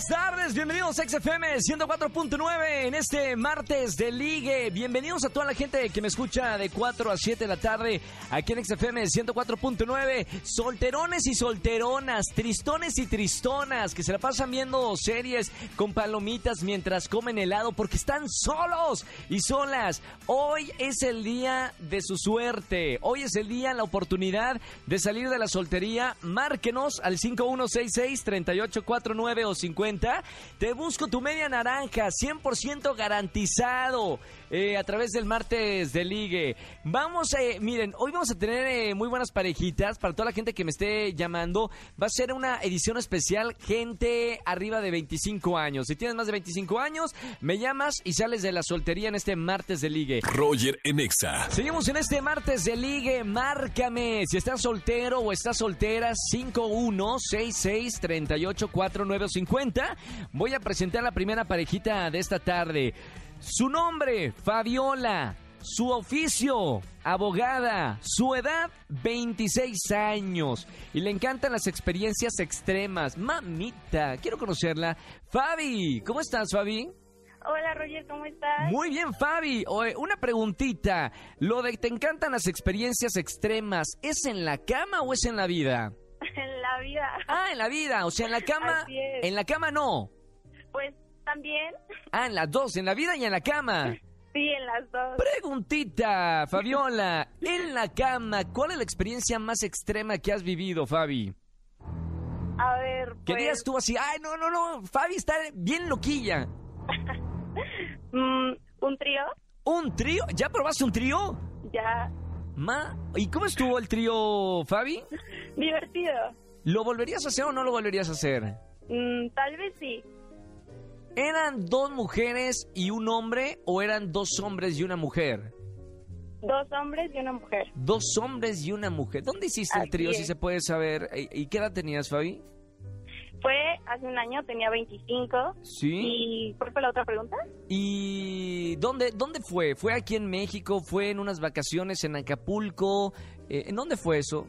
Buenas tardes, bienvenidos a XFM 104.9 en este martes de ligue. Bienvenidos a toda la gente que me escucha de 4 a 7 de la tarde aquí en XFM 104.9. Solterones y solteronas, tristones y tristonas que se la pasan viendo series con palomitas mientras comen helado porque están solos y solas. Hoy es el día de su suerte. Hoy es el día, la oportunidad de salir de la soltería. Márquenos al 5166 3849 o 50 te busco tu media naranja, 100% garantizado. Eh, a través del martes de ligue. Vamos, eh, miren, hoy vamos a tener eh, muy buenas parejitas para toda la gente que me esté llamando. Va a ser una edición especial, gente arriba de 25 años. Si tienes más de 25 años, me llamas y sales de la soltería en este martes de ligue. Roger Enexa. Seguimos en este martes de ligue. Márcame si estás soltero o estás soltera. 5166384950. Voy a presentar la primera parejita de esta tarde. Su nombre, Fabiola. Su oficio, abogada. Su edad, 26 años. Y le encantan las experiencias extremas. Mamita, quiero conocerla. Fabi, ¿cómo estás, Fabi? Hola, Roger, ¿cómo estás? Muy bien, Fabi. Oye, una preguntita. Lo de te encantan las experiencias extremas, ¿es en la cama o es en la vida? Vida. Ah, en la vida. O sea, en la cama. Así es. En la cama no. Pues también. Ah, en las dos, en la vida y en la cama. Sí, en las dos. Preguntita, Fabiola. En la cama, ¿cuál es la experiencia más extrema que has vivido, Fabi? A ver, ¿Qué pues, digas tú así? Ay, no, no, no. Fabi está bien loquilla. mm, un trío, ¿Un trío? ¿Ya probaste un trío? ya Ma, ¿y cómo estuvo el trío, Fabi? divertido. ¿Lo volverías a hacer o no lo volverías a hacer? Mm, tal vez sí. ¿Eran dos mujeres y un hombre o eran dos hombres y una mujer? Dos hombres y una mujer. Dos hombres y una mujer. ¿Dónde hiciste el trío, si se puede saber? ¿Y y qué edad tenías, Fabi? Fue hace un año, tenía 25. Sí. ¿Y cuál fue la otra pregunta? ¿Y dónde, dónde fue? ¿Fue aquí en México? ¿Fue en unas vacaciones en Acapulco? Eh, ¿En dónde fue eso?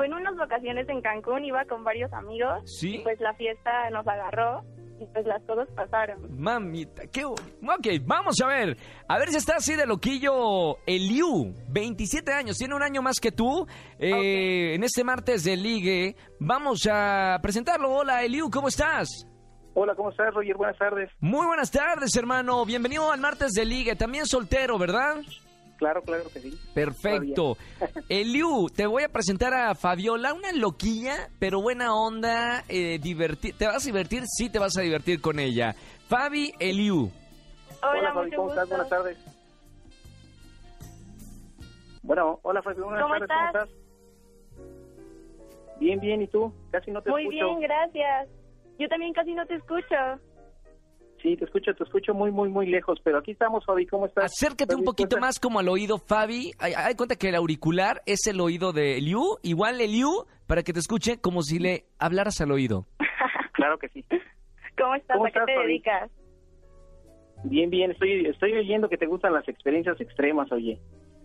Fue en unas vacaciones en Cancún, iba con varios amigos. Sí. Y pues la fiesta nos agarró y pues las cosas pasaron. Mamita, qué... bo- Ok, vamos a ver. A ver si está así de loquillo Eliu. 27 años, tiene un año más que tú. Eh, En este martes de Ligue vamos a presentarlo. Hola, Eliu, ¿cómo estás? Hola, ¿cómo estás, Roger? Buenas tardes. Muy buenas tardes, hermano. Bienvenido al martes de Ligue. También soltero, ¿verdad? Claro, claro que sí. Perfecto. Eliu, te voy a presentar a Fabiola, una loquilla, pero buena onda, eh, divertir. ¿Te vas a divertir? Sí, te vas a divertir con ella. Fabi Eliu. Hola, Fabi, ¿cómo gusto. estás? Buenas tardes. Bueno, hola, Fabi, buenas ¿Cómo tardes, ¿cómo estás? estás? Bien, bien, ¿y tú? Casi no te Muy escucho. bien, gracias. Yo también casi no te escucho. Sí, te escucho, te escucho muy, muy, muy lejos, pero aquí estamos, Fabi, ¿cómo estás? Acércate un ¿Estás poquito más como al oído, Fabi. Hay, hay cuenta que el auricular es el oído de Eliu. Igual Eliu, para que te escuche como si le hablaras al oído. Claro que sí. ¿Cómo estás? ¿Cómo ¿A qué te Fabi? dedicas? Bien, bien, estoy, estoy oyendo que te gustan las experiencias extremas, oye.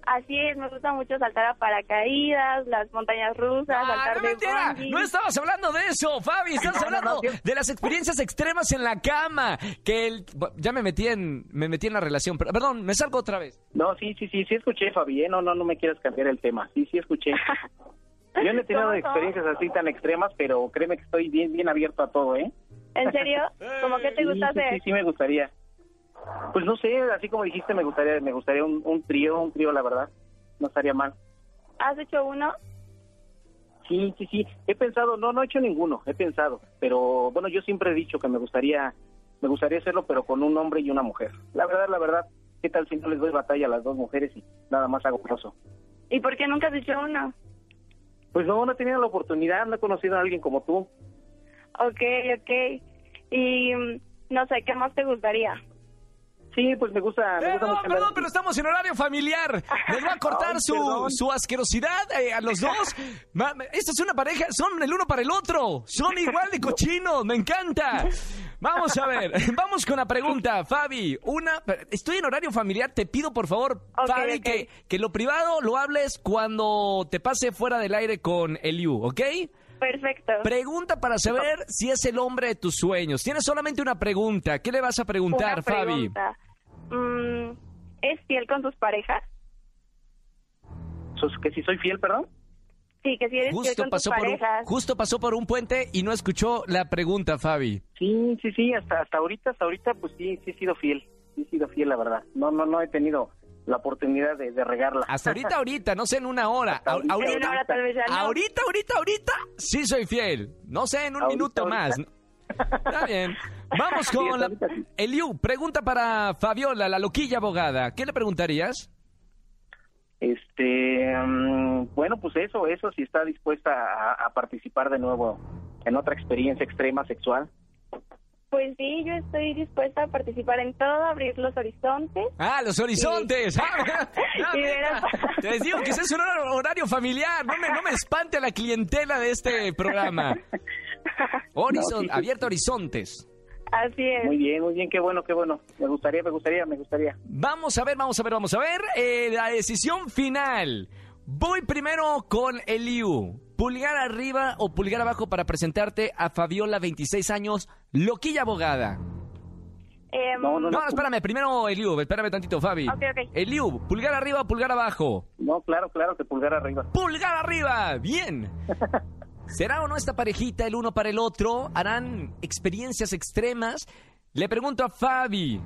Así es, me gusta mucho saltar a paracaídas, las montañas rusas, Ah, saltar no, de mentira. bungee. No estabas hablando de eso, Fabi. Estás No, hablando no, de las experiencias extremas en la cama. Que el- ya me metí en me metí en la relación. Pero, perdón, me salgo otra vez. No, sí, sí, sí, sí escuché, Fabi, ¿eh? No, no, no me quieras cambiar el tema. Sí, sí escuché. Yo no he tenido ¿Cómo, experiencias así tan extremas, pero créeme que estoy bien, bien abierto a todo, ¿eh? ¿En serio? ¿Cómo que te Sí, gusta sí, hacer? Sí, sí, me gustaría. Pues no sé, así como dijiste, me gustaría, me gustaría un, un trío, un trío, la verdad. No estaría mal. ¿Has hecho uno? Sí, sí, sí. He pensado, no, no he hecho ninguno, he pensado. Pero bueno, yo siempre he dicho que me gustaría, me gustaría hacerlo, pero con un hombre y una mujer. La verdad, la verdad, ¿qué tal si no les doy batalla a las dos mujeres y nada más hago caso? ¿Y por qué nunca has hecho uno? Pues no, no he tenido la oportunidad, no he conocido a alguien como tú. Ok, ok. Y mm, no sé, ¿qué más te gustaría? Sí, pues me gusta, me gusta Perdón, mucho. perdón, andar- pero estamos en horario familiar. Les va a cortar su, su asquerosidad eh, a los dos. Esta es una pareja, son el uno para el otro. Son igual de cochinos, me encanta. Vamos a ver, vamos con la pregunta, Fabi. Una, estoy en horario familiar, te pido por favor, Fabi. Que, que lo privado lo hables cuando te pase fuera del aire con Eliu, ¿ok? Perfecto. Pregunta para saber si es el hombre de tus sueños. Tienes solamente una pregunta. ¿Qué le vas a preguntar, Una Fabi? Mm, ¿Es fiel con sus parejas? ¿Que si soy fiel, perdón? Sí, que si eres fiel con pasó, tus por un, parejas. justo pasó por un puente y no escuchó la pregunta, Fabi. Sí, sí, sí, hasta, hasta ahorita, hasta ahorita, pues sí, sí he sido fiel. Sí he sido fiel, la verdad. No, no, no he tenido la oportunidad de, de regarla. Hasta ahorita, ahorita, no sé en una hora. Hasta ahorita. ahorita, En una hora tal vez ya no. ahorita, ahorita, ahorita, sí soy fiel. No sé, en un Ahorita, minuto ahorita. más. Está bien. Vamos con la... Eliu, pregunta para Fabiola, la loquilla abogada. ¿Qué le preguntarías? Este, mm, bueno, pues eso, eso, si está dispuesta a, a participar de nuevo en otra experiencia extrema sexual. Pues sí, yo estoy dispuesta a participar en todo, abrir los horizontes. Ah, los horizontes. Ah, Y mira, verás. Te digo que ese es un hor- horario familiar. No me, no me espante a la clientela de este programa. Horizon, No, sí, sí. abierto horizontes. Así es. Muy bien, muy bien, qué bueno, qué bueno. Me gustaría, me gustaría, me gustaría. Vamos a ver, vamos a ver, vamos a ver. eh, la decisión final. Voy primero con Eliu. Pulgar arriba o pulgar abajo para presentarte a Fabiola, 26 años, loquilla abogada. Em, No, no, No, no, espérame, primero Eliu, espérame tantito, Fabi. Ok, ok. Eliu, pulgar arriba o pulgar abajo. No, claro, claro, que pulgar arriba. ¡Pulgar arriba! ¡Bien! ¿Será o no esta parejita el uno para el otro? ¿Harán experiencias extremas? Le pregunto a Fabi.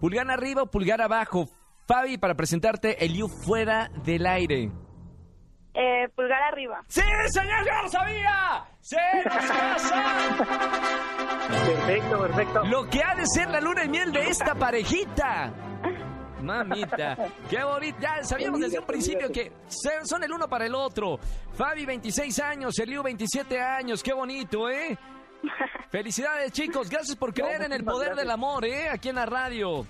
¿Pulgar arriba o pulgar abajo? Fabi, para presentarte, Eliu fuera del aire. eh, pulgar arriba. ¡Sí, señor! ¡Yo lo sabía! ¡Se nos casa! Perfecto, perfecto. Lo que ha de ser la luna de miel de esta parejita. Mamita, qué bonito. Ya sabíamos desde un principio que son el uno para el otro. Fabi, 26 años, Eliu, 27 años. Qué bonito, ¿eh? Felicidades, chicos. Gracias por creer en el poder gracias. del amor, ¿eh? Aquí en la radio.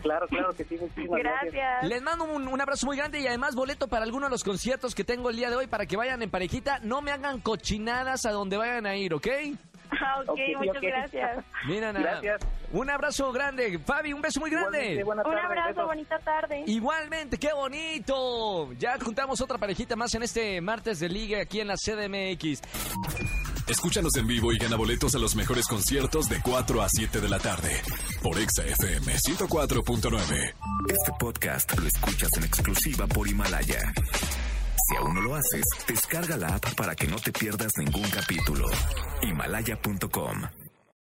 Claro, claro que sí, muchísimas gracias. Gracias. Les mando un, un abrazo muy grande y además boleto para alguno de los conciertos que tengo el día de hoy para que vayan en parejita. No me hagan cochinadas a donde vayan a ir, ¿ok? Ah, ok, Ok, muchas gracias. Mira, nada. Gracias. Un abrazo grande. Fabi, un beso muy grande. Un tardes, abrazo, besos. bonita tarde. Igualmente, qué bonito. Ya juntamos otra parejita más en este martes de liga aquí en la CDMX. Escúchanos en vivo y gana boletos a los mejores conciertos de 4 a 7 de la tarde por Exa FM 104.9. Este podcast lo escuchas en exclusiva por Himalaya. Si aún no lo haces, descarga la app para que no te pierdas ningún capítulo. Himalaya.com